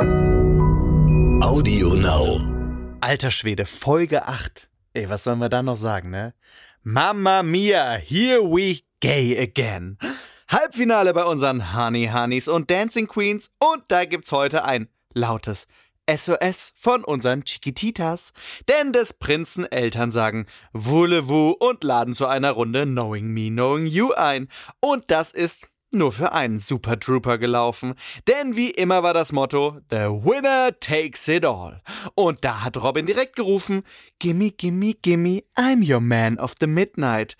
Audio Now. Alter Schwede, Folge 8. Ey, was sollen wir da noch sagen, ne? Mamma mia, here we gay again. Halbfinale bei unseren Honey Honeys und Dancing Queens und da gibt's heute ein lautes SOS von unseren Chiquititas. Denn des Prinzen Eltern sagen Voulez-vous und laden zu einer Runde Knowing Me, Knowing You ein. Und das ist nur für einen Super Trooper gelaufen. Denn wie immer war das Motto: The winner takes it all. Und da hat Robin direkt gerufen: Gimme, gimme, gimme, I'm your man of the midnight.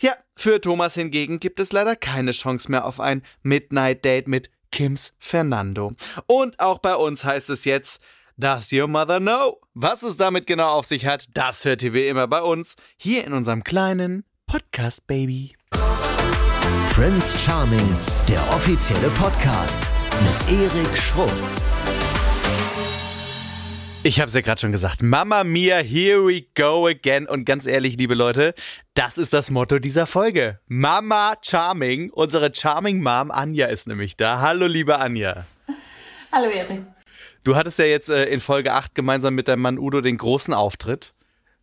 Ja, für Thomas hingegen gibt es leider keine Chance mehr auf ein Midnight Date mit Kims Fernando. Und auch bei uns heißt es jetzt, Does your mother know? Was es damit genau auf sich hat, das hört ihr wie immer bei uns, hier in unserem kleinen Podcast Baby. Prince Charming, der offizielle Podcast mit Erik Schrotz. Ich habe es ja gerade schon gesagt. Mama Mia, here we go again. Und ganz ehrlich, liebe Leute, das ist das Motto dieser Folge. Mama Charming. Unsere Charming Mom Anja ist nämlich da. Hallo, liebe Anja. Hallo, Erik. Du hattest ja jetzt äh, in Folge 8 gemeinsam mit deinem Mann Udo den großen Auftritt.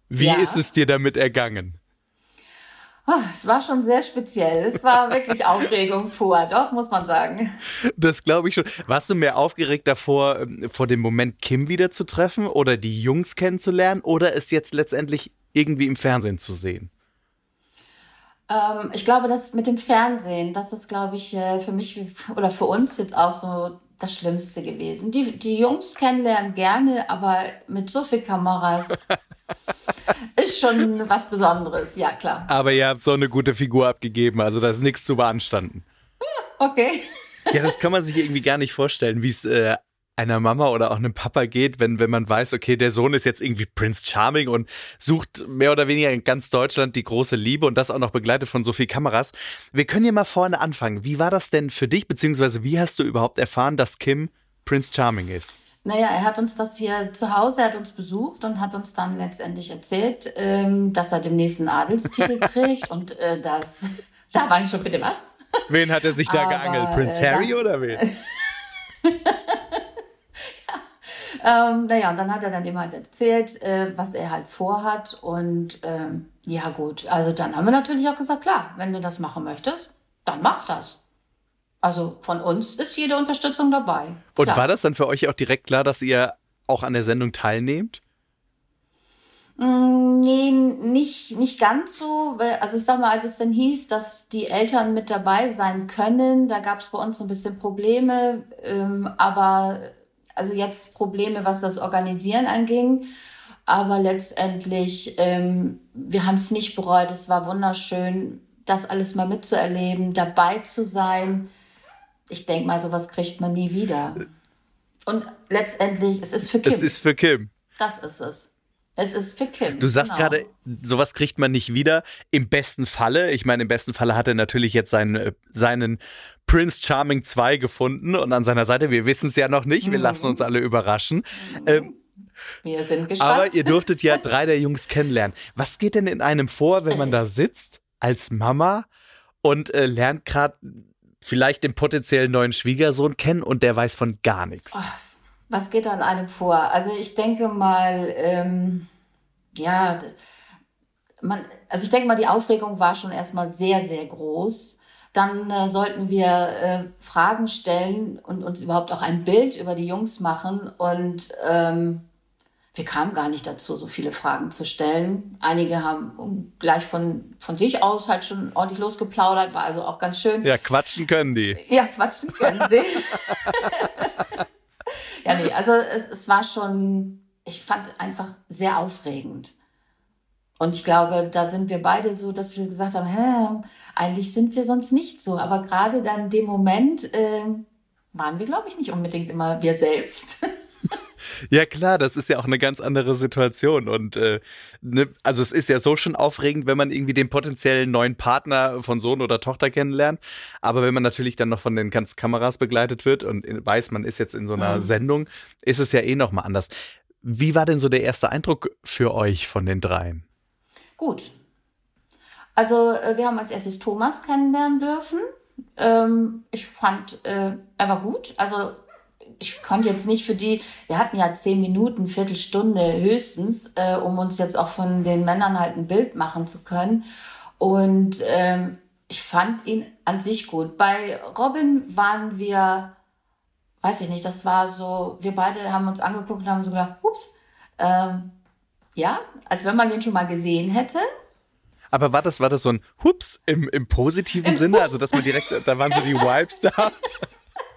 Wie Ja. ist es dir damit ergangen? Oh, es war schon sehr speziell. Es war wirklich Aufregung pur, doch, muss man sagen. Das glaube ich schon. Warst du mehr aufgeregt davor, ähm, vor dem Moment Kim wieder zu treffen oder die Jungs kennenzulernen oder es jetzt letztendlich irgendwie im Fernsehen zu sehen? Ähm, ich glaube, das mit dem Fernsehen, das ist, glaube ich, äh, für mich oder für uns jetzt auch so das Schlimmste gewesen. Die, die Jungs kennenlernen gerne, aber mit so viel Kameras ist schon was Besonderes, ja klar. Aber ihr habt so eine gute Figur abgegeben, also da ist nichts zu beanstanden. Okay. Ja, das kann man sich irgendwie gar nicht vorstellen, wie es äh, einer Mama oder auch einem Papa geht, wenn, wenn man weiß, okay, der Sohn ist jetzt irgendwie Prince Charming und sucht mehr oder weniger in ganz Deutschland die große Liebe und das auch noch begleitet von so viel Kameras. Wir können ja mal vorne anfangen. Wie war das denn für dich, beziehungsweise wie hast du überhaupt erfahren, dass Kim Prince Charming ist? Naja, er hat uns das hier zu Hause, er hat uns besucht und hat uns dann letztendlich erzählt, ähm, dass er demnächst einen Adelstitel kriegt und äh, das, da war ich schon, bitte was? Wen hat er sich da Aber, geangelt? Prince äh, Harry oder wen? Ähm, naja, und dann hat er dann eben halt erzählt, äh, was er halt vorhat. Und ähm, ja gut, also dann haben wir natürlich auch gesagt, klar, wenn du das machen möchtest, dann mach das. Also von uns ist jede Unterstützung dabei. Und Klar. war das dann für euch auch direkt klar, dass ihr auch an der Sendung teilnehmt? Mm, Nee, nicht, nicht ganz so. weil- Also ich sag mal, als es dann hieß, dass die Eltern mit dabei sein können, da gab es bei uns ein bisschen Probleme. Ähm, aber also jetzt Probleme, was das Organisieren anging. Aber letztendlich, ähm, wir haben es nicht bereut. Es war wunderschön, das alles mal mitzuerleben, dabei zu sein. Ich denke mal, sowas kriegt man nie wieder. Und letztendlich, es ist für Kim. Es ist für Kim. das ist es. Es ist für Kim. Du sagst genau. gerade, sowas kriegt man nicht wieder. Im besten Falle, ich meine, im besten Falle hat er natürlich jetzt seinen, äh, seinen Prince Charming 2 gefunden und an seiner Seite, wir wissen es ja noch nicht, wir lassen uns alle überraschen. Ähm, Wir sind gespannt. aber ihr durftet ja drei der Jungs kennenlernen. Was geht denn in einem vor, wenn man da sitzt als Mama und äh, lernt gerade vielleicht den potenziellen neuen Schwiegersohn kennen und der weiß von gar nichts? Was geht an einem vor? Also ich denke mal, ähm, ja, das, man, also ich denke mal, die Aufregung war schon erstmal sehr, sehr groß. Dann äh, sollten wir äh, Fragen stellen und uns überhaupt auch ein Bild über die Jungs machen. Und ähm, wir kamen gar nicht dazu, so viele Fragen zu stellen. Einige haben gleich von, von sich aus halt schon ordentlich losgeplaudert, war also auch ganz schön. Ja, quatschen können die. Ja, quatschen können sie. ja, nee, also es, es war schon, ich fand einfach sehr aufregend. Und ich glaube, da sind wir beide so, dass wir gesagt haben, hä, eigentlich sind wir sonst nicht so. Aber gerade dann in dem Moment äh, waren wir, glaube ich, nicht unbedingt immer wir selbst. Ja klar, das ist ja auch eine ganz andere Situation und äh, ne, also es ist ja so schon aufregend, wenn man irgendwie den potenziellen neuen Partner von Sohn oder Tochter kennenlernt, aber wenn man natürlich dann noch von den ganzen Kameras begleitet wird und weiß, man ist jetzt in so einer Sendung, ist es ja eh noch mal anders. Wie war denn so der erste Eindruck für euch von den dreien? Gut. Also äh, wir haben als erstes Thomas kennenlernen dürfen. Ähm, ich fand, äh, er war gut. Also ich konnte jetzt nicht für die, wir hatten ja zehn Minuten, Viertelstunde höchstens, äh, um uns jetzt auch von den Männern halt ein Bild machen zu können. Und ähm, ich fand ihn an sich gut. Bei Robin waren wir, weiß ich nicht, das war so, wir beide haben uns angeguckt und haben so gedacht, ups, ähm, ja, als wenn man den schon mal gesehen hätte. Aber war das, war das so ein Hups im, im positiven Im Sinne? Hups. Also, dass man direkt, da waren so die Vibes da.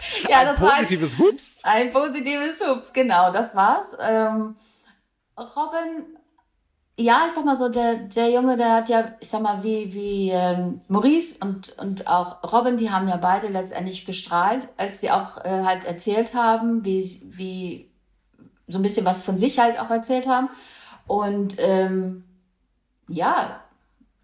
Ja, ein das war ein, positives Hups. ein positives Hups, genau, das war's. Ähm, Robin, ja, ich sag mal so, der, der Junge, der hat ja, ich sag mal, wie, wie ähm, Maurice und, und auch Robin, die haben ja beide letztendlich gestrahlt, als sie auch äh, halt erzählt haben, wie, wie so ein bisschen was von sich halt auch erzählt haben. Und ähm, ja,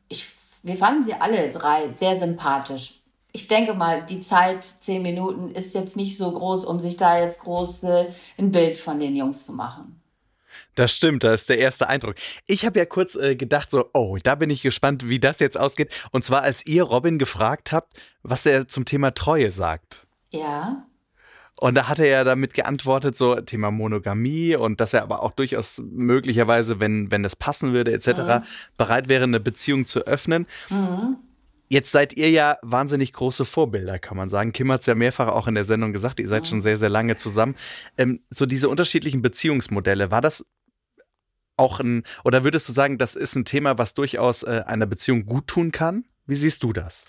ich, wir fanden sie alle drei sehr sympathisch. Ich denke mal, die Zeit, zehn Minuten, ist jetzt nicht so groß, um sich da jetzt groß äh, ein Bild von den Jungs zu machen. Das stimmt, das ist der erste Eindruck. Ich habe ja kurz äh, gedacht, so, oh, da bin ich gespannt, wie das jetzt ausgeht. Und zwar, als ihr Robin gefragt habt, was er zum Thema Treue sagt. Ja. Und da hat er ja damit geantwortet, so Thema Monogamie und dass er aber auch durchaus möglicherweise, wenn, wenn das passen würde, etc., bereit wäre, eine Beziehung zu öffnen. Jetzt seid ihr ja wahnsinnig große Vorbilder, kann man sagen. Kim hat es ja mehrfach auch in der Sendung gesagt, ihr seid schon sehr, sehr lange zusammen. Ähm, so diese unterschiedlichen Beziehungsmodelle, war das auch ein, oder würdest du sagen, das ist ein Thema, was durchaus äh, einer Beziehung gut tun kann? Wie siehst du das?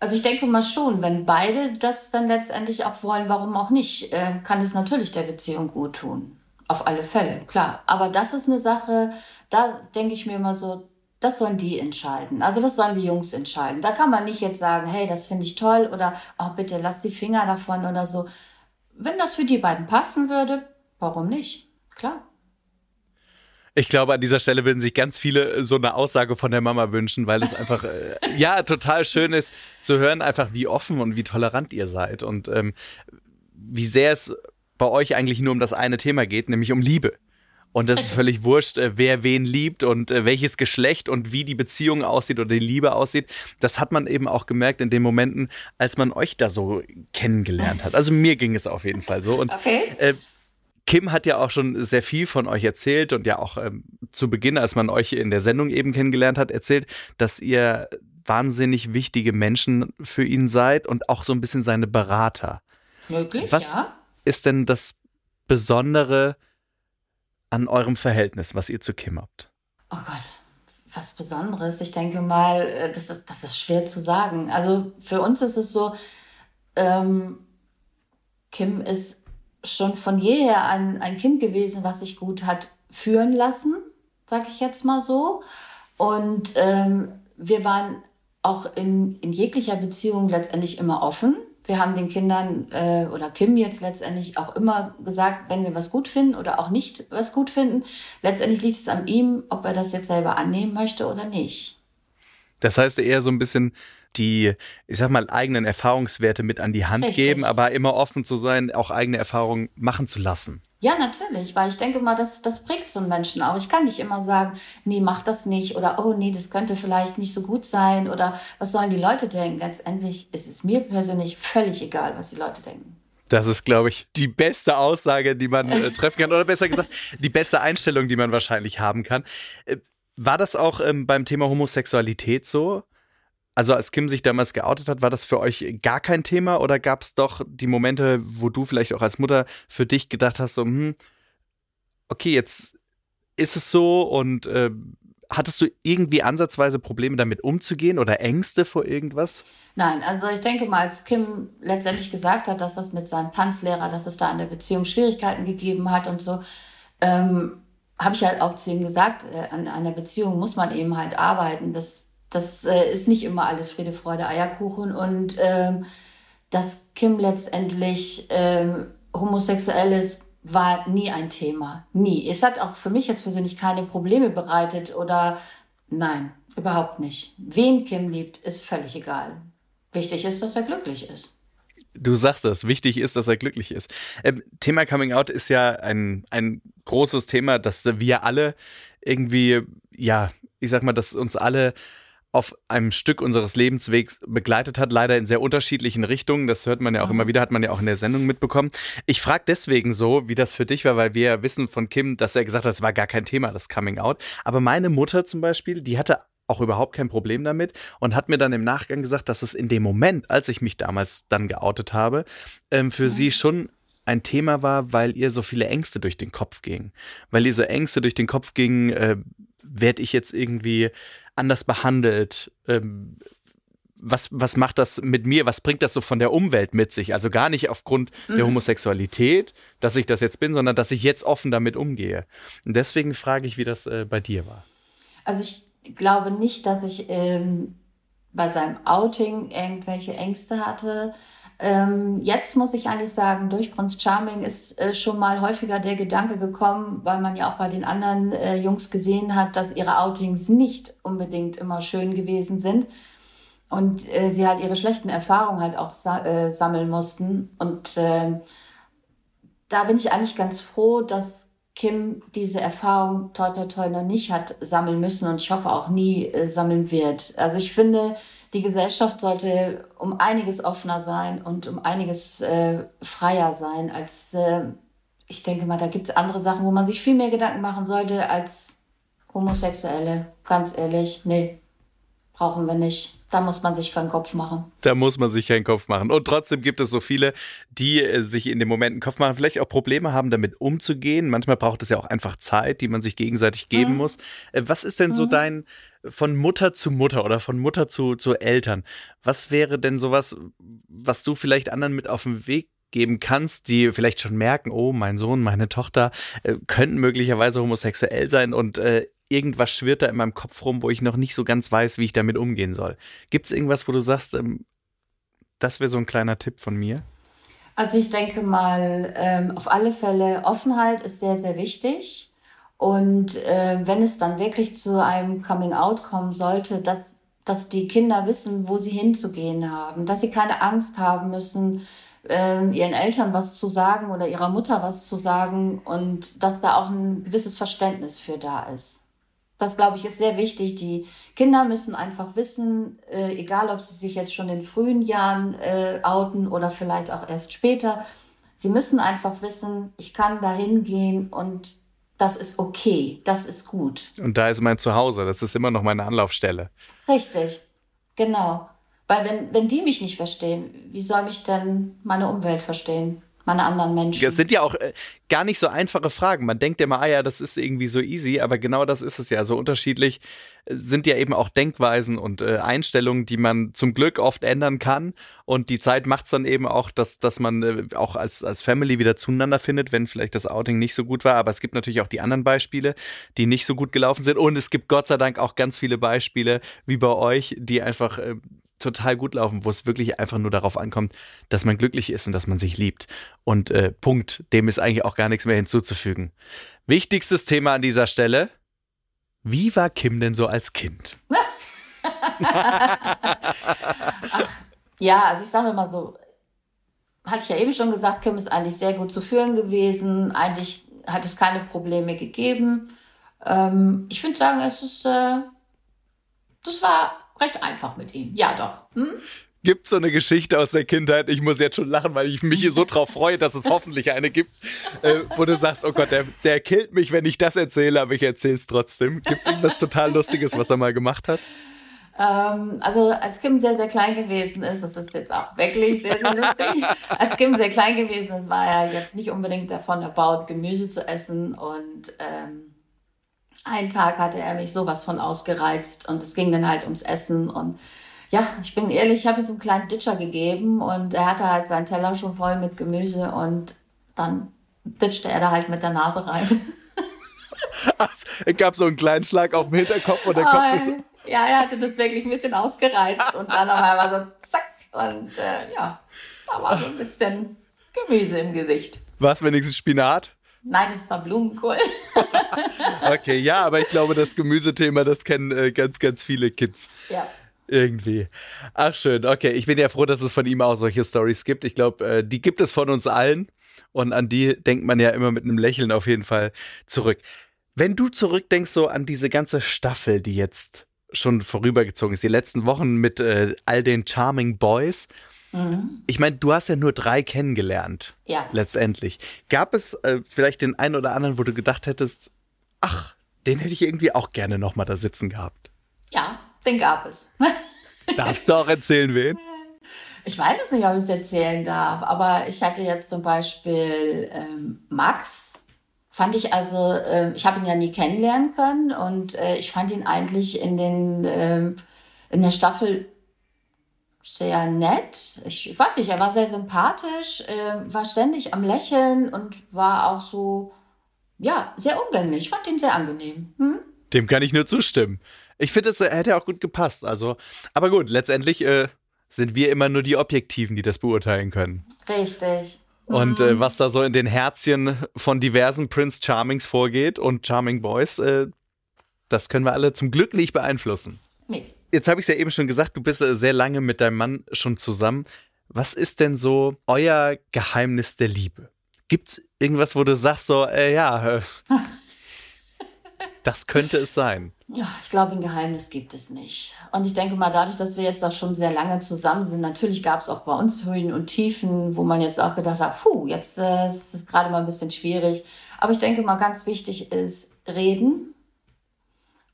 Also ich denke mal schon, wenn beide das dann letztendlich auch wollen, warum auch nicht, äh, kann es natürlich der Beziehung gut tun. Auf alle Fälle, klar. Aber das ist eine Sache, da denke ich mir immer so, das sollen die entscheiden. Also das sollen die Jungs entscheiden. Da kann man nicht jetzt sagen, hey, das finde ich toll oder oh, bitte lass die Finger davon oder so. Wenn das für die beiden passen würde, warum nicht? Klar. Ich glaube, an dieser Stelle würden sich ganz viele äh, so eine Aussage von der Mama wünschen, weil es einfach, äh, ja, total schön ist zu hören, einfach wie offen und wie tolerant ihr seid und ähm, wie sehr es bei euch eigentlich nur um das eine Thema geht, nämlich um Liebe. Und das ist völlig wurscht, äh, wer wen liebt und äh, welches Geschlecht und wie die Beziehung aussieht oder die Liebe aussieht. Das hat man eben auch gemerkt in den Momenten, als man euch da so kennengelernt hat. Also mir ging es auf jeden Fall so. Und Okay. äh, Kim hat ja auch schon sehr viel von euch erzählt und ja auch ähm, zu Beginn, als man euch in der Sendung eben kennengelernt hat, erzählt, dass ihr wahnsinnig wichtige Menschen für ihn seid und auch so ein bisschen seine Berater. Möglich, Was ja. ist denn das Besondere an eurem Verhältnis, was ihr zu Kim habt? Oh Gott, was Besonderes. Ich denke mal, äh, das ist, das ist schwer zu sagen. Also für uns ist es so, ähm, Kim ist schon von jeher ein, ein Kind gewesen, was sich gut hat führen lassen, sag ich jetzt mal so. Und ähm, wir waren auch in, in jeglicher Beziehung letztendlich immer offen. Wir haben den Kindern äh, oder Kim jetzt letztendlich auch immer gesagt, wenn wir was gut finden oder auch nicht was gut finden, letztendlich liegt es an ihm, ob er das jetzt selber annehmen möchte oder nicht. Das heißt eher so ein bisschen die, ich sag mal, eigenen Erfahrungswerte mit an die Hand Richtig. geben, aber immer offen zu sein, auch eigene Erfahrungen machen zu lassen. Ja, natürlich, weil ich denke mal, das, das prägt so einen Menschen auch. Ich kann nicht immer sagen, nee, mach das nicht oder oh nee, das könnte vielleicht nicht so gut sein oder was sollen die Leute denken. Letztendlich ist es mir persönlich völlig egal, was die Leute denken. Das ist, glaube ich, die beste Aussage, die man äh, treffen kann. Oder besser gesagt, die beste Einstellung, die man wahrscheinlich haben kann. Äh, war das auch ähm, beim Thema Homosexualität so? Also als Kim sich damals geoutet hat, war das für euch gar kein Thema oder gab es doch die Momente, wo du vielleicht auch als Mutter für dich gedacht hast, so, hm, okay, jetzt ist es so und äh, hattest du irgendwie ansatzweise Probleme damit umzugehen oder Ängste vor irgendwas? Nein, also ich denke mal, als Kim letztendlich gesagt hat, dass das mit seinem Tanzlehrer, dass es da in der Beziehung Schwierigkeiten gegeben hat und so, ähm, habe ich halt auch zu ihm gesagt, äh, an einer Beziehung muss man eben halt arbeiten. Das, das äh, ist nicht immer alles Friede, Freude, Eierkuchen und ähm, dass Kim letztendlich ähm, homosexuell ist, war nie ein Thema. Nie. Es hat auch für mich jetzt persönlich keine Probleme bereitet oder nein, überhaupt nicht. Wen Kim liebt, ist völlig egal. Wichtig ist, dass er glücklich ist. Du sagst es, wichtig ist, dass er glücklich ist. Ähm, Thema Coming Out ist ja ein, ein großes Thema, das wir alle irgendwie, ja, ich sag mal, dass uns alle auf einem Stück unseres Lebenswegs begleitet hat, leider in sehr unterschiedlichen Richtungen. Das hört man ja auch immer wieder, hat man ja auch in der Sendung mitbekommen. Ich frage deswegen so, wie das für dich war, weil wir ja wissen von Kim, dass er gesagt hat, es war gar kein Thema, das Coming Out. Aber meine Mutter zum Beispiel, die hatte auch überhaupt kein Problem damit und hat mir dann im Nachgang gesagt, dass es in dem Moment, als ich mich damals dann geoutet habe, ähm, für mhm. sie schon ein Thema war, weil ihr so viele Ängste durch den Kopf gingen. Weil ihr so Ängste durch den Kopf gingen, äh, werde ich jetzt irgendwie anders behandelt? Ähm, was, was macht das mit mir? Was bringt das so von der Umwelt mit sich? Also gar nicht aufgrund mhm. der Homosexualität, dass ich das jetzt bin, sondern dass ich jetzt offen damit umgehe. Und deswegen frage ich, wie das äh, bei dir war. Also ich glaube nicht, dass ich ähm, bei seinem Outing irgendwelche Ängste hatte. Ähm, jetzt muss ich eigentlich sagen, durch Prince Charming ist äh, schon mal häufiger der Gedanke gekommen, weil man ja auch bei den anderen äh, Jungs gesehen hat, dass ihre Outings nicht unbedingt immer schön gewesen sind. Und äh, sie halt ihre schlechten Erfahrungen halt auch sa äh, sammeln mussten. Und ähm, da bin ich eigentlich ganz froh, dass Kim diese Erfahrung toi toi toi noch nicht hat sammeln müssen und ich hoffe auch nie äh, sammeln wird. Also ich finde, die Gesellschaft sollte um einiges offener sein und um einiges äh, freier sein, als äh, ich denke mal, da gibt es andere Sachen, wo man sich viel mehr Gedanken machen sollte als Homosexuelle. Ganz ehrlich, nee, brauchen wir nicht. Da muss man sich keinen Kopf machen. Da muss man sich keinen Kopf machen. Und trotzdem gibt es so viele, die äh, sich in dem Moment einen Kopf machen, vielleicht auch Probleme haben, damit umzugehen. Manchmal braucht es ja auch einfach Zeit, die man sich gegenseitig geben mhm. muss. Äh, was ist denn so mhm. dein von Mutter zu Mutter oder von Mutter zu, zu Eltern? Was wäre denn sowas, was du vielleicht anderen mit auf den Weg geben kannst, die vielleicht schon merken, oh, mein Sohn, meine Tochter äh, könnten möglicherweise homosexuell sein und äh, irgendwas schwirrt da in meinem Kopf rum, wo ich noch nicht so ganz weiß, wie ich damit umgehen soll. Gibt es irgendwas, wo du sagst, ähm, das wäre so ein kleiner Tipp von mir? Also ich denke mal, ähm, auf alle Fälle, Offenheit ist sehr, sehr wichtig. Und äh, wenn es dann wirklich zu einem Coming-out kommen sollte, dass, dass die Kinder wissen, wo sie hinzugehen haben, dass sie keine Angst haben müssen, äh, ihren Eltern was zu sagen oder ihrer Mutter was zu sagen und dass da auch ein gewisses Verständnis für da ist. Das, glaube ich, ist sehr wichtig. Die Kinder müssen einfach wissen, äh, egal ob sie sich jetzt schon in frühen Jahren äh, outen oder vielleicht auch erst später, sie müssen einfach wissen, ich kann da hingehen und das ist okay, das ist gut. Und da ist mein Zuhause, das ist immer noch meine Anlaufstelle. Richtig, genau. Weil wenn, wenn die mich nicht verstehen, wie soll mich denn meine Umwelt verstehen? Meine anderen Menschen. Das sind ja auch äh, gar nicht so einfache Fragen. Man denkt ja mal, ah ja, das ist irgendwie so easy, aber genau das ist es ja. So unterschiedlich äh, sind ja eben auch Denkweisen und äh, Einstellungen, die man zum Glück oft ändern kann. Und die Zeit macht es dann eben auch, dass, dass man äh, auch als, als Family wieder zueinander findet, wenn vielleicht das Outing nicht so gut war. Aber es gibt natürlich auch die anderen Beispiele, die nicht so gut gelaufen sind. Und es gibt Gott sei Dank auch ganz viele Beispiele, wie bei euch, die einfach äh, total gut laufen, wo es wirklich einfach nur darauf ankommt, dass man glücklich ist und dass man sich liebt. Und äh, Punkt, dem ist eigentlich auch gar nichts mehr hinzuzufügen. Wichtigstes Thema an dieser Stelle. Wie war Kim denn so als Kind? Ach, ja, also ich sage mal so, hatte ich ja eben schon gesagt, Kim ist eigentlich sehr gut zu führen gewesen. Eigentlich hat es keine Probleme gegeben. Ähm, ich würde sagen, es ist, äh, das war recht einfach mit ihm. Ja, doch. Hm? Gibt es so eine Geschichte aus der Kindheit? Ich muss jetzt schon lachen, weil ich mich so drauf freue, dass es hoffentlich eine gibt, äh, wo du sagst, oh Gott, der, der killt mich, wenn ich das erzähle, aber ich erzähle es trotzdem. Gibt es irgendwas total Lustiges, was er mal gemacht hat? Ähm, also als Kim sehr, sehr klein gewesen ist, das ist jetzt auch wirklich sehr, sehr lustig. als Kim sehr klein gewesen ist, war er jetzt nicht unbedingt davon erbaut, Gemüse zu essen und ähm, einen Tag hatte er mich sowas von ausgereizt und es ging dann halt ums Essen und ja, ich bin ehrlich, ich habe ihm so einen kleinen Ditcher gegeben und er hatte halt seinen Teller schon voll mit Gemüse und dann ditchte er da halt mit der Nase rein. es gab so einen kleinen Schlag auf dem Hinterkopf und der Kopf oh, ist. Ja, er hatte das wirklich ein bisschen ausgereizt und dann auf einmal so zack und äh, ja, da war so ein bisschen Gemüse im Gesicht. War es wenigstens Spinat? Nein, es war Blumenkohl. okay, ja, aber ich glaube, das Gemüsethema, das kennen äh, ganz, ganz viele Kids. Ja. Irgendwie. Ach schön, okay. Ich bin ja froh, dass es von ihm auch solche Stories gibt. Ich glaube, äh, die gibt es von uns allen. Und an die denkt man ja immer mit einem Lächeln auf jeden Fall zurück. Wenn du zurückdenkst so an diese ganze Staffel, die jetzt schon vorübergezogen ist, die letzten Wochen mit äh, all den Charming Boys. Mhm. Ich meine, du hast ja nur drei kennengelernt. Ja. Letztendlich. Gab es äh, vielleicht den einen oder anderen, wo du gedacht hättest, ach, den hätte ich irgendwie auch gerne nochmal da sitzen gehabt? Ja, den gab es. Darfst du auch erzählen, wen? Ich weiß es nicht, ob ich es erzählen darf, aber ich hatte jetzt zum Beispiel ähm, Max. Fand ich also, äh, ich habe ihn ja nie kennenlernen können und äh, ich fand ihn eigentlich in den äh, in der Staffel sehr nett. Ich weiß nicht, er war sehr sympathisch, äh, war ständig am Lächeln und war auch so, ja, sehr umgänglich. Ich fand ihn sehr angenehm. Hm? Dem kann ich nur zustimmen. Ich finde, es hätte auch gut gepasst. Also, aber gut, letztendlich äh, sind wir immer nur die Objektiven, die das beurteilen können. Richtig. Und äh, mhm. was da so in den Herzchen von diversen Prince Charmings vorgeht und Charming Boys, äh, das können wir alle zum Glück nicht beeinflussen. Nee. Jetzt habe ich es ja eben schon gesagt, du bist äh, sehr lange mit deinem Mann schon zusammen. Was ist denn so euer Geheimnis der Liebe? Gibt es irgendwas, wo du sagst, so, äh, ja, äh, das könnte es sein? Ja, ich glaube, ein Geheimnis gibt es nicht. Und ich denke mal, dadurch, dass wir jetzt auch schon sehr lange zusammen sind, natürlich gab es auch bei uns Höhen und Tiefen, wo man jetzt auch gedacht hat, puh, jetzt äh, ist es gerade mal ein bisschen schwierig. Aber ich denke mal, ganz wichtig ist reden.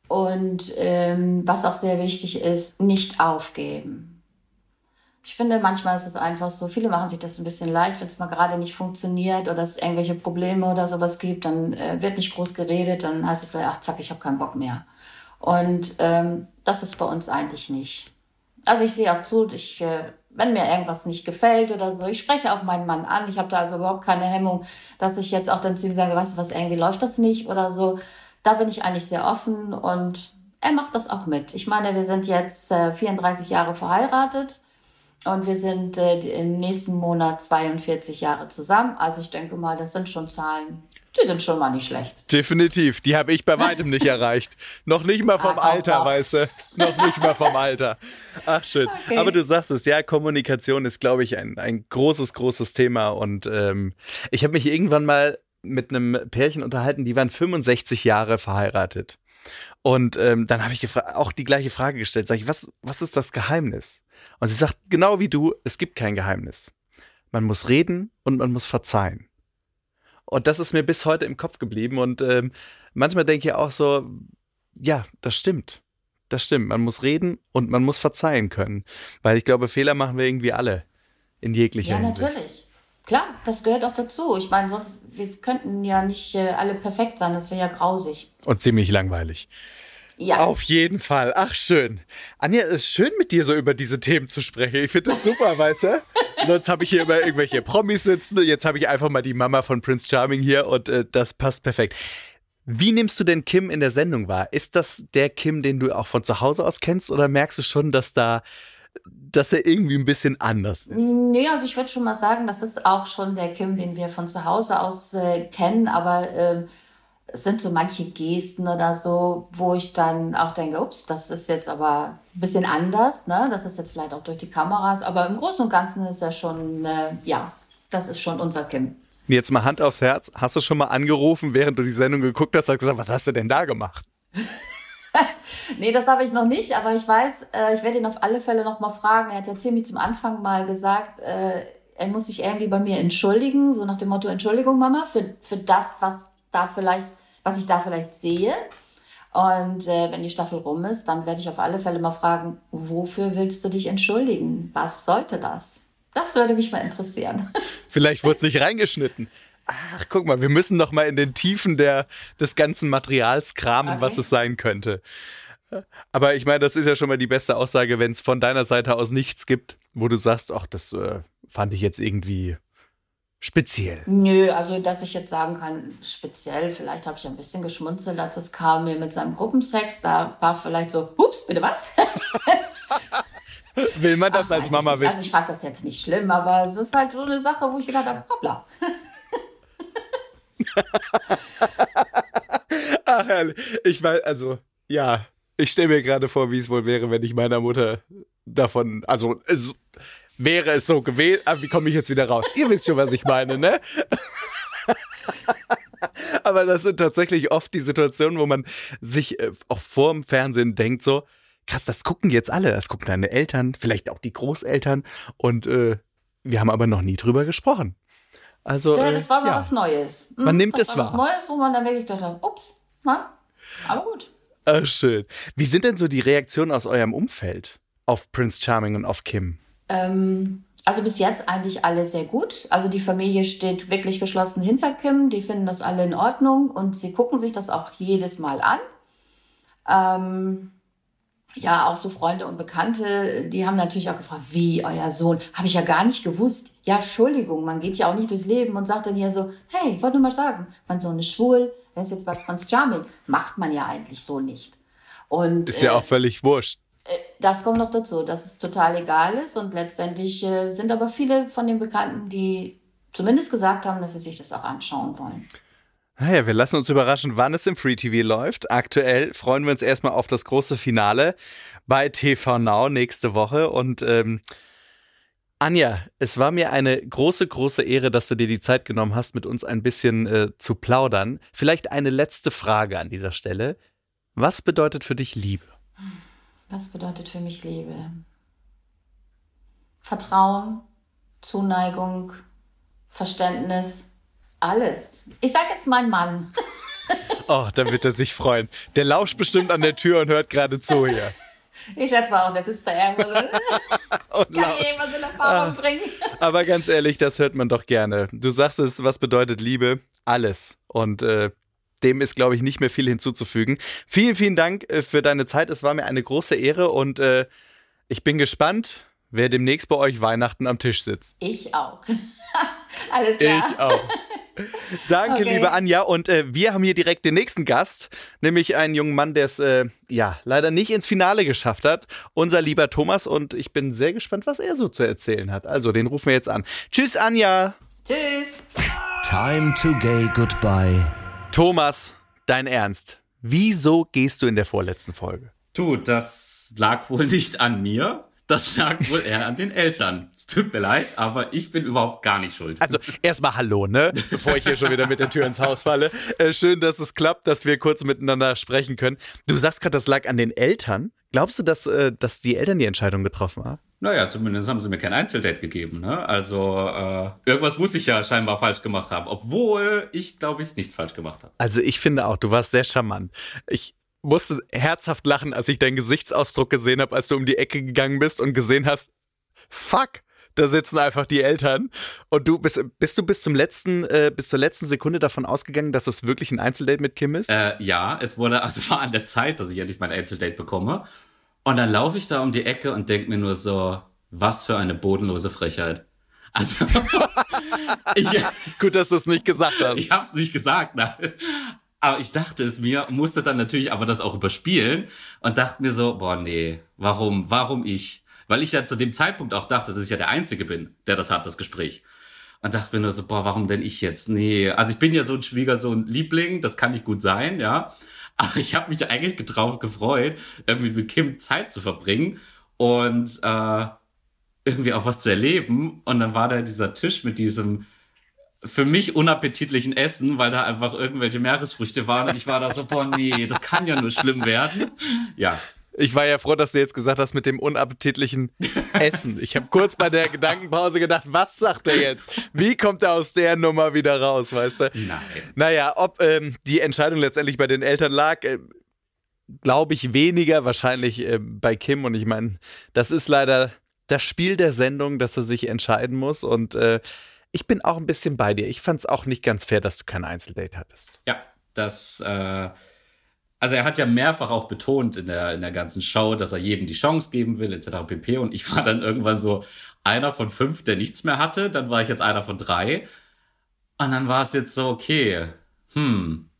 Und ähm, was auch sehr wichtig ist, nicht aufgeben. Ich finde, manchmal ist es einfach so, viele machen sich das ein bisschen leicht, wenn es mal gerade nicht funktioniert oder es irgendwelche Probleme oder sowas gibt, dann äh, wird nicht groß geredet, dann heißt es gleich, ach zack, ich habe keinen Bock mehr. Und ähm, das ist bei uns eigentlich nicht. Also ich sehe auch zu, ich, äh, wenn mir irgendwas nicht gefällt oder so, ich spreche auch meinen Mann an. Ich habe da also überhaupt keine Hemmung, dass ich jetzt auch dann zu ihm sage, weißt du was, irgendwie läuft das nicht oder so. Da bin ich eigentlich sehr offen und er macht das auch mit. Ich meine, wir sind jetzt äh, 34 Jahre verheiratet und wir sind äh, im nächsten Monat 42 Jahre zusammen. Also ich denke mal, das sind schon Zahlen, die sind schon mal nicht schlecht. Definitiv. Die habe ich bei weitem nicht erreicht. Noch nicht mal vom ah, Alter, weißt du. Noch nicht mal vom Alter. Ach, schön. Okay. Aber du sagst es, ja, Kommunikation ist, glaube ich, ein, ein großes, großes Thema. Und ähm, ich habe mich irgendwann mal mit einem Pärchen unterhalten, die waren 65 Jahre verheiratet. Und ähm, dann habe ich auch die gleiche Frage gestellt. Sag ich, was, was ist das Geheimnis? Und sie sagt, genau wie du, es gibt kein Geheimnis. Man muss reden und man muss verzeihen. Und das ist mir bis heute im Kopf geblieben. Und ähm, manchmal denke ich auch so, ja, das stimmt. Das stimmt. Man muss reden und man muss verzeihen können. Weil ich glaube, Fehler machen wir irgendwie alle. In jeglicher Ja, Hinsicht. natürlich. Klar, das gehört auch dazu. Ich meine, sonst, wir könnten ja nicht äh, alle perfekt sein. Das wäre ja grausig. Und ziemlich langweilig. Ja. Auf jeden Fall. Ach, schön. Anja, es ist schön mit dir so über diese Themen zu sprechen. Ich finde das super, weißt du? Sonst habe ich hier immer irgendwelche Promis sitzen. Jetzt habe ich einfach mal die Mama von Prince Charming hier und äh, das passt perfekt. Wie nimmst du denn Kim in der Sendung wahr? Ist das der Kim, den du auch von zu Hause aus kennst oder merkst du schon, dass da dass er irgendwie ein bisschen anders ist. Nee, also ich würde schon mal sagen, das ist auch schon der Kim, den wir von zu Hause aus äh, kennen, aber äh, es sind so manche Gesten oder so, wo ich dann auch denke, ups, das ist jetzt aber ein bisschen anders, ne? Das ist jetzt vielleicht auch durch die Kameras, aber im Großen und Ganzen ist er schon, äh, ja, das ist schon unser Kim. Jetzt mal Hand aufs Herz, hast du schon mal angerufen, während du die Sendung geguckt hast, hast gesagt, was hast du denn da gemacht? nee, das habe ich noch nicht, aber ich weiß, äh, ich werde ihn auf alle Fälle noch mal fragen. Er hat ja ziemlich zum Anfang mal gesagt, äh, er muss sich irgendwie bei mir entschuldigen, so nach dem Motto, Entschuldigung, Mama, für, für das, was da vielleicht was ich da vielleicht sehe. Und äh, wenn die Staffel rum ist, dann werde ich auf alle Fälle mal fragen, wofür willst du dich entschuldigen? Was sollte das? Das würde mich mal interessieren. Vielleicht wurde es nicht reingeschnitten. Ach, guck mal, wir müssen noch mal in den Tiefen der, des ganzen Materials kramen, okay. was es sein könnte. Aber ich meine, das ist ja schon mal die beste Aussage, wenn es von deiner Seite aus nichts gibt, wo du sagst, ach, das äh, fand ich jetzt irgendwie speziell? Nö, also dass ich jetzt sagen kann, speziell, vielleicht habe ich ein bisschen geschmunzelt, als es kam mir mit seinem Gruppensex. Da war vielleicht so, ups, bitte was? Will man das Ach, als Mama ich, wissen? Also ich fand das jetzt nicht schlimm, aber es ist halt so eine Sache, wo ich gedacht habe, hoppla. Ach, herrlich. Ich weiß, also, ja, ich stelle mir gerade vor, wie es wohl wäre, wenn ich meiner Mutter davon, also, es, wäre es so gewesen. Aber wie komme ich jetzt wieder raus? Ihr wisst schon, was ich meine, ne? Aber das sind tatsächlich oft die Situationen, wo man sich äh, auch vor dem Fernsehen denkt so, krass, das gucken jetzt alle. Das gucken deine Eltern, vielleicht auch die Großeltern. Und äh, wir haben aber noch nie drüber gesprochen. Also, ja, das war mal ja. was Neues. Hm, man nimmt das es war wahr. Was Neues, wo man dann wirklich dachte, ups, na, aber gut. Ah, schön. Wie sind denn so die Reaktionen aus eurem Umfeld auf Prince Charming und auf Kim? Ähm, also bis jetzt eigentlich alle sehr gut. Also die Familie steht wirklich geschlossen hinter Kim. Die finden das alle in Ordnung und sie gucken sich das auch jedes Mal an. Ähm, ja, auch so Freunde und Bekannte, die haben natürlich auch gefragt, wie euer Sohn? Habe ich ja gar nicht gewusst. Ja, Entschuldigung, man geht ja auch nicht durchs Leben und sagt dann hier so, hey, ich wollte nur mal sagen, mein Sohn ist schwul, er ist jetzt bei Prince Charming. Macht man ja eigentlich so nicht. Und, Ist ja äh, auch völlig wurscht. das kommt noch dazu, dass es total egal ist und letztendlich äh, sind aber viele von den Bekannten, die zumindest gesagt haben, dass sie sich das auch anschauen wollen. Naja, wir lassen uns überraschen, wann es im Free TV läuft. Aktuell freuen wir uns erstmal auf das große Finale bei TV Now nächste Woche. Und ähm, Anja, es war mir eine große, große Ehre, dass du dir die Zeit genommen hast, mit uns ein bisschen äh, zu plaudern. Vielleicht eine letzte Frage an dieser Stelle. Was bedeutet für dich Liebe? Was bedeutet für mich Liebe? Vertrauen, Zuneigung, Verständnis, alles. Ich sag jetzt mein Mann. Oh, da wird er sich freuen. Der lauscht bestimmt an der Tür und hört gerade zu hier. Ich schätze mal auch, der sitzt da irgendwo so. Und Kann irgendwas in Erfahrung bringen? Aber ganz ehrlich, das hört man doch gerne. Du sagst es, was bedeutet Liebe? Alles. Und äh, dem ist, glaube ich, nicht mehr viel hinzuzufügen. Vielen, vielen Dank äh, für deine Zeit. Es war mir eine große Ehre und äh, ich bin gespannt, wer demnächst bei euch Weihnachten am Tisch sitzt. Ich auch. Alles klar. Ich auch. Danke, Okay. liebe Anja. Und äh, wir haben hier direkt den nächsten Gast, nämlich einen jungen Mann, der es äh, ja leider nicht ins Finale geschafft hat. Unser lieber Thomas. Und ich bin sehr gespannt, was er so zu erzählen hat. Also, den rufen wir jetzt an. Tschüss, Anja. Tschüss. Time to gay goodbye. Thomas, dein Ernst. Wieso gehst du in der vorletzten Folge? Du, das lag wohl nicht an mir. Das lag wohl eher an den Eltern. Es tut mir leid, aber ich bin überhaupt gar nicht schuld. Also erstmal Hallo, ne? Bevor ich hier schon wieder mit der Tür ins Haus falle. Äh, schön, dass es klappt, dass wir kurz miteinander sprechen können. Du sagst gerade, das lag an den Eltern. Glaubst du, dass, äh, dass die Eltern die Entscheidung getroffen haben? Naja, zumindest haben sie mir kein Einzeldate gegeben. Ne? Also äh, irgendwas muss ich ja scheinbar falsch gemacht haben, obwohl ich, glaube ich, nichts falsch gemacht habe. Also ich finde auch, du warst sehr charmant. Ich musste herzhaft lachen, als ich deinen Gesichtsausdruck gesehen habe, als du um die Ecke gegangen bist und gesehen hast, fuck, da sitzen einfach die Eltern. Und du bist, bist du bis zum letzten, äh, bis zur letzten Sekunde davon ausgegangen, dass es wirklich ein Einzeldate mit Kim ist? Äh, ja, es wurde, also war an der Zeit, dass ich endlich mein Einzeldate bekomme. Und dann laufe ich da um die Ecke und denke mir nur so, was für eine bodenlose Frechheit. Also, ich, Gut, dass du es nicht gesagt hast. ich hab's nicht gesagt, nein. Aber ich dachte es mir, musste dann natürlich aber das auch überspielen und dachte mir so, boah, nee, warum, warum ich? Weil ich ja zu dem Zeitpunkt auch dachte, dass ich ja der Einzige bin, der das hat, das Gespräch. Und dachte mir nur so, boah, warum denn ich jetzt? Nee, also ich bin ja so ein Schwiegersohn-Liebling, das kann nicht gut sein, ja. Aber ich habe mich eigentlich drauf gefreut, irgendwie mit Kim Zeit zu verbringen und äh, irgendwie auch was zu erleben. Und dann war da dieser Tisch mit diesem für mich unappetitlichen Essen, weil da einfach irgendwelche Meeresfrüchte waren und ich war da so, boah, nee, das kann ja nur schlimm werden. Ja, Ich war ja froh, dass du jetzt gesagt hast mit dem unappetitlichen Essen. Ich habe kurz bei der Gedankenpause gedacht, was sagt er jetzt? Wie kommt er aus der Nummer wieder raus, weißt du? nein. Naja, ob ähm, die Entscheidung letztendlich bei den Eltern lag, äh, glaube ich weniger wahrscheinlich äh, bei Kim. Und ich meine, das ist leider das Spiel der Sendung, dass er sich entscheiden muss. Und äh, ich bin auch ein bisschen bei dir. Ich fand es auch nicht ganz fair, dass du kein Einzeldate hattest. Ja, das, äh, also er hat ja mehrfach auch betont in der, in der ganzen Show, dass er jedem die Chance geben will, etc. pp. Und ich war dann irgendwann so einer von fünf, der nichts mehr hatte. Dann war ich jetzt einer von drei. Und dann war es jetzt so, okay, hm.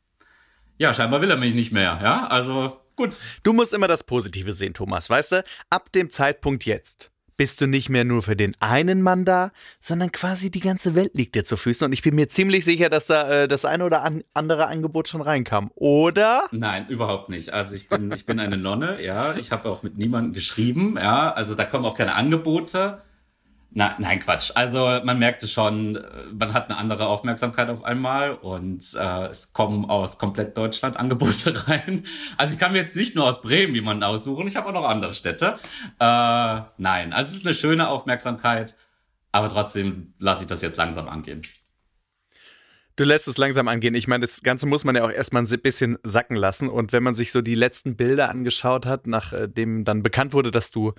Ja, scheinbar will er mich nicht mehr, ja. Also, gut. Du musst immer das Positive sehen, Thomas, weißt du? Ab dem Zeitpunkt jetzt bist du nicht mehr nur für den einen Mann da, sondern quasi die ganze Welt liegt dir zu Füßen. Und ich bin mir ziemlich sicher, dass da äh, das eine oder an andere Angebot schon reinkam. Oder? Nein, überhaupt nicht. Also ich bin, ich bin eine Nonne, ja. Ich habe auch mit niemandem geschrieben, ja. Also da kommen auch keine Angebote. Na, nein, Quatsch. Also man merkte schon, äh, man hat eine andere Aufmerksamkeit auf einmal und äh, es kommen aus komplett Deutschland Angebote rein. Also ich kann mir jetzt nicht nur aus Bremen jemanden aussuchen, ich habe auch noch andere Städte. Äh, nein, also es ist eine schöne Aufmerksamkeit, aber trotzdem lasse ich das jetzt langsam angehen. Du lässt es langsam angehen. Ich meine, das Ganze muss man ja auch erstmal ein bisschen sacken lassen. Und wenn man sich so die letzten Bilder angeschaut hat, nachdem dann bekannt wurde, dass du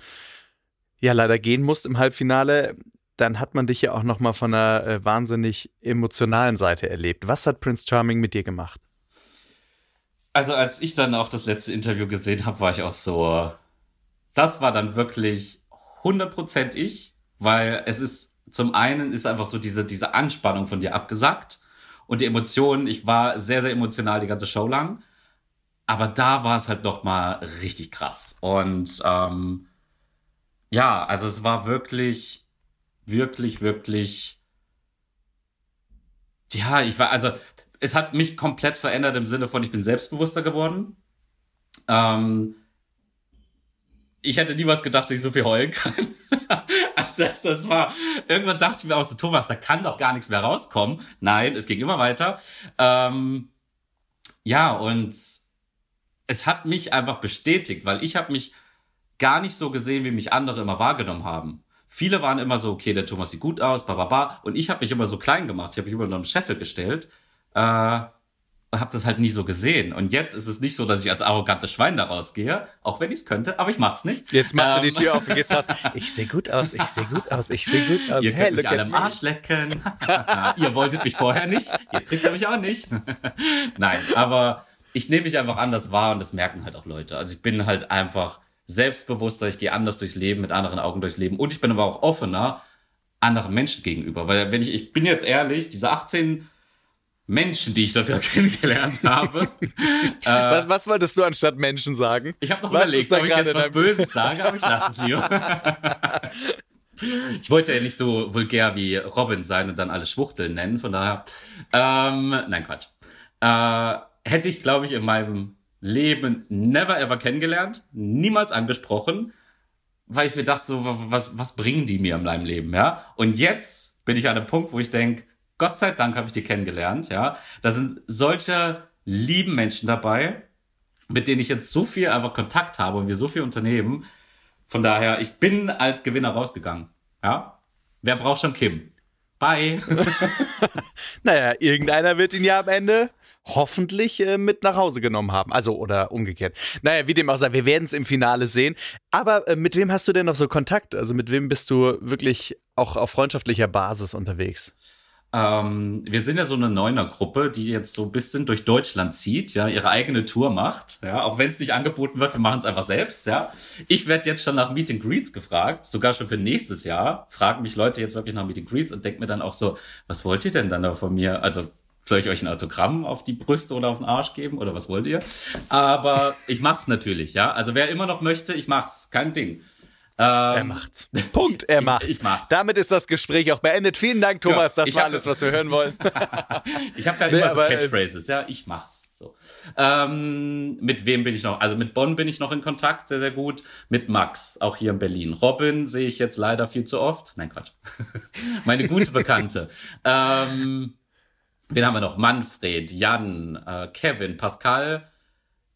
ja leider gehen musst im Halbfinale, dann hat man dich ja auch nochmal von einer äh, wahnsinnig emotionalen Seite erlebt. Was hat Prince Charming mit dir gemacht? Also als ich dann auch das letzte Interview gesehen habe, war ich auch so, das war dann wirklich 100% ich, weil es ist, zum einen ist einfach so diese, diese Anspannung von dir abgesagt und die Emotionen, ich war sehr, sehr emotional die ganze Show lang, aber da war es halt nochmal richtig krass und ähm, ja, also es war wirklich, wirklich, wirklich, ja, ich war, also es hat mich komplett verändert im Sinne von, ich bin selbstbewusster geworden. Ähm, ich hätte niemals gedacht, dass ich so viel heulen kann. also das, das war, irgendwann dachte ich mir auch so, Thomas, da kann doch gar nichts mehr rauskommen. Nein, es ging immer weiter. Ähm, ja, und es hat mich einfach bestätigt, weil ich habe mich gar nicht so gesehen, wie mich andere immer wahrgenommen haben. Viele waren immer so, okay, der Thomas sieht gut aus, ba, ba, ba. Und ich habe mich immer so klein gemacht. Ich habe mich immer einem Scheffel gestellt. Äh, und habe das halt nie so gesehen. Und jetzt ist es nicht so, dass ich als arrogantes Schwein da rausgehe, auch wenn ich es könnte, aber ich mach's nicht. Jetzt machst ähm, du die Tür auf und gehst raus. Ich sehe gut aus, ich sehe gut aus, ich sehe gut aus. Ihr hey, könnt mich alle im Arsch lecken. ihr wolltet mich vorher nicht, jetzt kriegt ihr mich auch nicht. Nein, aber ich nehme mich einfach anders wahr und das merken halt auch Leute. Also ich bin halt einfach selbstbewusster, ich gehe anders durchs Leben, mit anderen Augen durchs Leben und ich bin aber auch offener anderen Menschen gegenüber. Weil wenn ich, ich bin jetzt ehrlich, diese 18 Menschen, die ich dort kennengelernt habe. äh, was, was wolltest du anstatt Menschen sagen? Ich habe noch was überlegt, ob ich jetzt was Böses sage, aber ich lasse es lieber. ich wollte ja nicht so vulgär wie Robin sein und dann alle Schwuchteln nennen, von daher. Ähm, nein, Quatsch. Äh, hätte ich, glaube ich, in meinem Leben never ever kennengelernt, niemals angesprochen, weil ich mir dachte, so, was, was bringen die mir in meinem Leben, ja? Und jetzt bin ich an einem Punkt, wo ich denke, Gott sei Dank habe ich die kennengelernt, ja? Da sind solche lieben Menschen dabei, mit denen ich jetzt so viel einfach Kontakt habe und wir so viel unternehmen. Von daher, ich bin als Gewinner rausgegangen, ja? Wer braucht schon Kim? Bye. naja, irgendeiner wird ihn ja am Ende hoffentlich äh, mit nach Hause genommen haben. Also oder umgekehrt. Naja, wie dem auch sei, wir werden es im Finale sehen. Aber äh, mit wem hast du denn noch so Kontakt? Also mit wem bist du wirklich auch auf freundschaftlicher Basis unterwegs? Ähm, wir sind ja so eine Neuner-Gruppe, die jetzt so ein bisschen durch Deutschland zieht, ja, ihre eigene Tour macht, ja, auch wenn es nicht angeboten wird, wir machen es einfach selbst, ja. Ich werde jetzt schon nach Meet and Greets gefragt, sogar schon für nächstes Jahr, fragen mich Leute jetzt wirklich nach Meet and Greets und denken mir dann auch so, was wollt ihr denn dann da von mir? Also soll ich euch ein Autogramm auf die Brüste oder auf den Arsch geben oder was wollt ihr? Aber ich mach's natürlich, ja. Also wer immer noch möchte, ich mach's, kein Ding. Ähm, er macht's. Punkt, er macht's. Ich, ich, mach's. Damit ist das Gespräch auch beendet. Vielen Dank, Thomas. Ja, das war alles, was wir hören wollen. ich habe ja immer nee, so äh, Catchphrases, ja. Ich mach's. So. Ähm, mit wem bin ich noch? Also mit Bonn bin ich noch in Kontakt, sehr, sehr gut. Mit Max, auch hier in Berlin. Robin sehe ich jetzt leider viel zu oft. Nein, Quatsch. Meine gute Bekannte. ähm, Wen haben wir noch? Manfred, Jan, äh, Kevin, Pascal.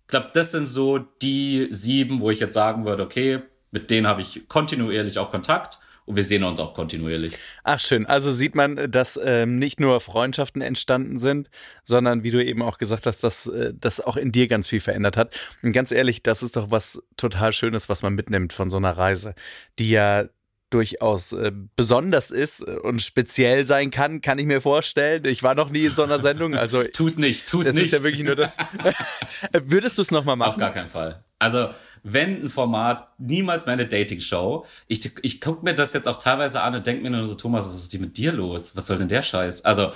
Ich glaube, das sind so die sieben, wo ich jetzt sagen würde, okay, mit denen habe ich kontinuierlich auch Kontakt und wir sehen uns auch kontinuierlich. Ach schön, also sieht man, dass ähm, nicht nur Freundschaften entstanden sind, sondern wie du eben auch gesagt hast, dass äh, das auch in dir ganz viel verändert hat. Und ganz ehrlich, das ist doch was total Schönes, was man mitnimmt von so einer Reise, die ja durchaus äh, besonders ist und speziell sein kann, kann ich mir vorstellen. Ich war noch nie in so einer Sendung, also tu's nicht, tu's das nicht. Das ist ja wirklich nur das. Würdest du es nochmal machen? Auf gar keinen Fall. Also wenn ein Format, niemals meine Dating-Show. Ich, ich gucke mir das jetzt auch teilweise an und denke mir nur so, Thomas, was ist denn mit dir los? Was soll denn der Scheiß? Also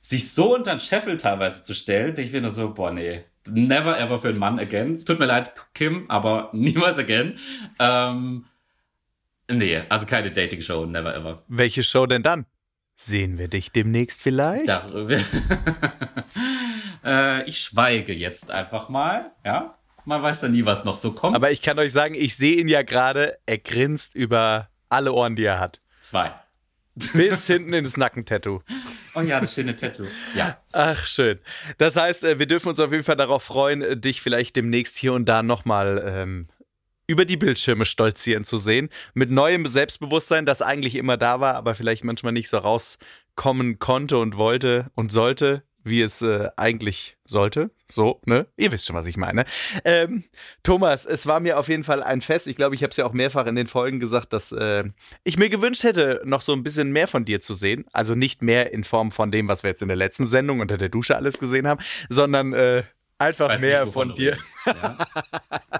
sich so unter den Scheffel teilweise zu stellen, denke ich mir nur so, boah, nee, never ever für einen Mann again. Es tut mir leid, Kim, aber niemals again. Ähm, Nee, also keine Dating-Show, never ever. Welche Show denn dann? Sehen wir dich demnächst vielleicht? Darüber. äh, ich schweige jetzt einfach mal, ja. Man weiß ja nie, was noch so kommt. Aber ich kann euch sagen, ich sehe ihn ja gerade, er grinst über alle Ohren, die er hat. Zwei. Bis hinten ins Nackentattoo. Oh ja, das schöne Tattoo. Ja. Ach, schön. Das heißt, äh, wir dürfen uns auf jeden Fall darauf freuen, äh, dich vielleicht demnächst hier und da nochmal ähm, über die Bildschirme stolzieren zu sehen. Mit neuem Selbstbewusstsein, das eigentlich immer da war, aber vielleicht manchmal nicht so rauskommen konnte und wollte und sollte, wie es äh, eigentlich sollte. So, ne? Ihr wisst schon, was ich meine. Ähm, Thomas, es war mir auf jeden Fall ein Fest. Ich glaube, ich habe es ja auch mehrfach in den Folgen gesagt, dass äh, ich mir gewünscht hätte, noch so ein bisschen mehr von dir zu sehen. Also nicht mehr in Form von dem, was wir jetzt in der letzten Sendung unter der Dusche alles gesehen haben, sondern äh, einfach Weiß mehr nicht, von dir. Ja.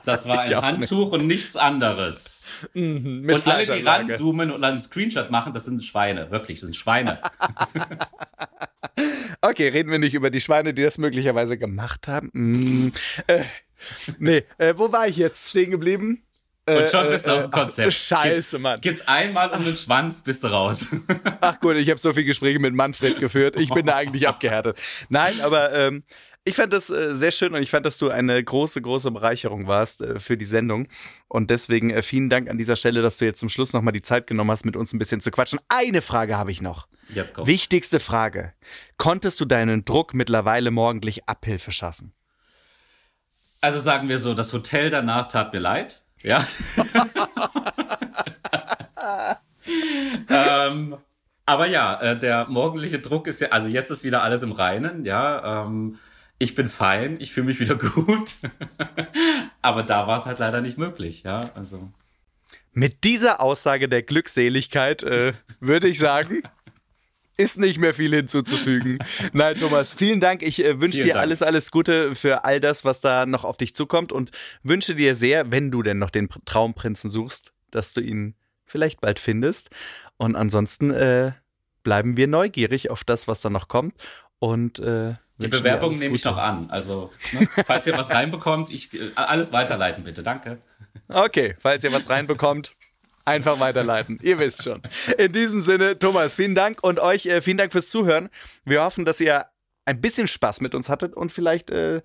Das war ein Handtuch und nichts anderes. Mhm, und alle, die ranzoomen und einen Screenshot machen, das sind Schweine. Wirklich, das sind Schweine. Okay, reden wir nicht über die Schweine, die das möglicherweise gemacht haben. Mm, äh, nee, äh, wo war ich jetzt stehen geblieben? Äh, Und schon bist du äh, aus dem Konzept. Scheiße, Mann. Geht's einmal um den Schwanz, bist du raus. Ach gut, ich habe so viele Gespräche mit Manfred geführt. Ich bin da eigentlich abgehärtet. Nein, aber ähm, ich fand das äh, sehr schön und ich fand, dass du eine große, große Bereicherung warst äh, für die Sendung. Und deswegen äh, vielen Dank an dieser Stelle, dass du jetzt zum Schluss nochmal die Zeit genommen hast, mit uns ein bisschen zu quatschen. Eine Frage habe ich noch. Jetzt kommt. Wichtigste Frage. Konntest du deinen Druck mittlerweile morgendlich Abhilfe schaffen? Also sagen wir so, das Hotel danach tat mir leid. Ja. ähm, aber ja, äh, der morgendliche Druck ist ja, also jetzt ist wieder alles im Reinen, ja. Ähm, ich bin fein, ich fühle mich wieder gut. aber da war es halt leider nicht möglich, ja. Also. Mit dieser Aussage der Glückseligkeit äh, würde ich sagen, ist nicht mehr viel hinzuzufügen. Nein, Thomas, vielen Dank. Ich äh, wünsche dir Dank. alles, alles Gute für all das, was da noch auf dich zukommt und wünsche dir sehr, wenn du denn noch den Pr- Traumprinzen suchst, dass du ihn vielleicht bald findest. Und ansonsten äh, bleiben wir neugierig auf das, was da noch kommt. Und äh, Die Bewerbung nehme ich Gute. noch an. Also, ne, falls ihr was reinbekommt, ich äh, alles weiterleiten bitte. Danke. Okay, falls ihr was reinbekommt, einfach weiterleiten. Ihr wisst schon. In diesem Sinne, Thomas, vielen Dank und euch äh, vielen Dank fürs Zuhören. Wir hoffen, dass ihr ein bisschen Spaß mit uns hattet und vielleicht äh,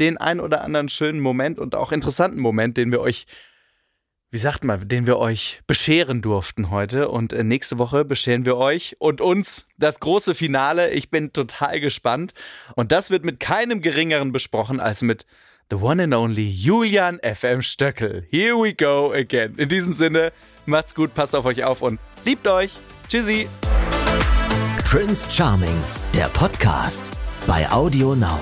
den ein oder anderen schönen Moment und auch interessanten Moment, den wir euch, wie sagt man, den wir euch bescheren durften heute. Und äh, nächste Woche bescheren wir euch und uns das große Finale. Ich bin total gespannt. Und das wird mit keinem geringeren besprochen als mit The One and Only Julian FM Stöckel. Here we go again. In diesem Sinne, macht's gut, passt auf euch auf und liebt euch. Tschüssi. Prince Charming, der Podcast bei Audio Now.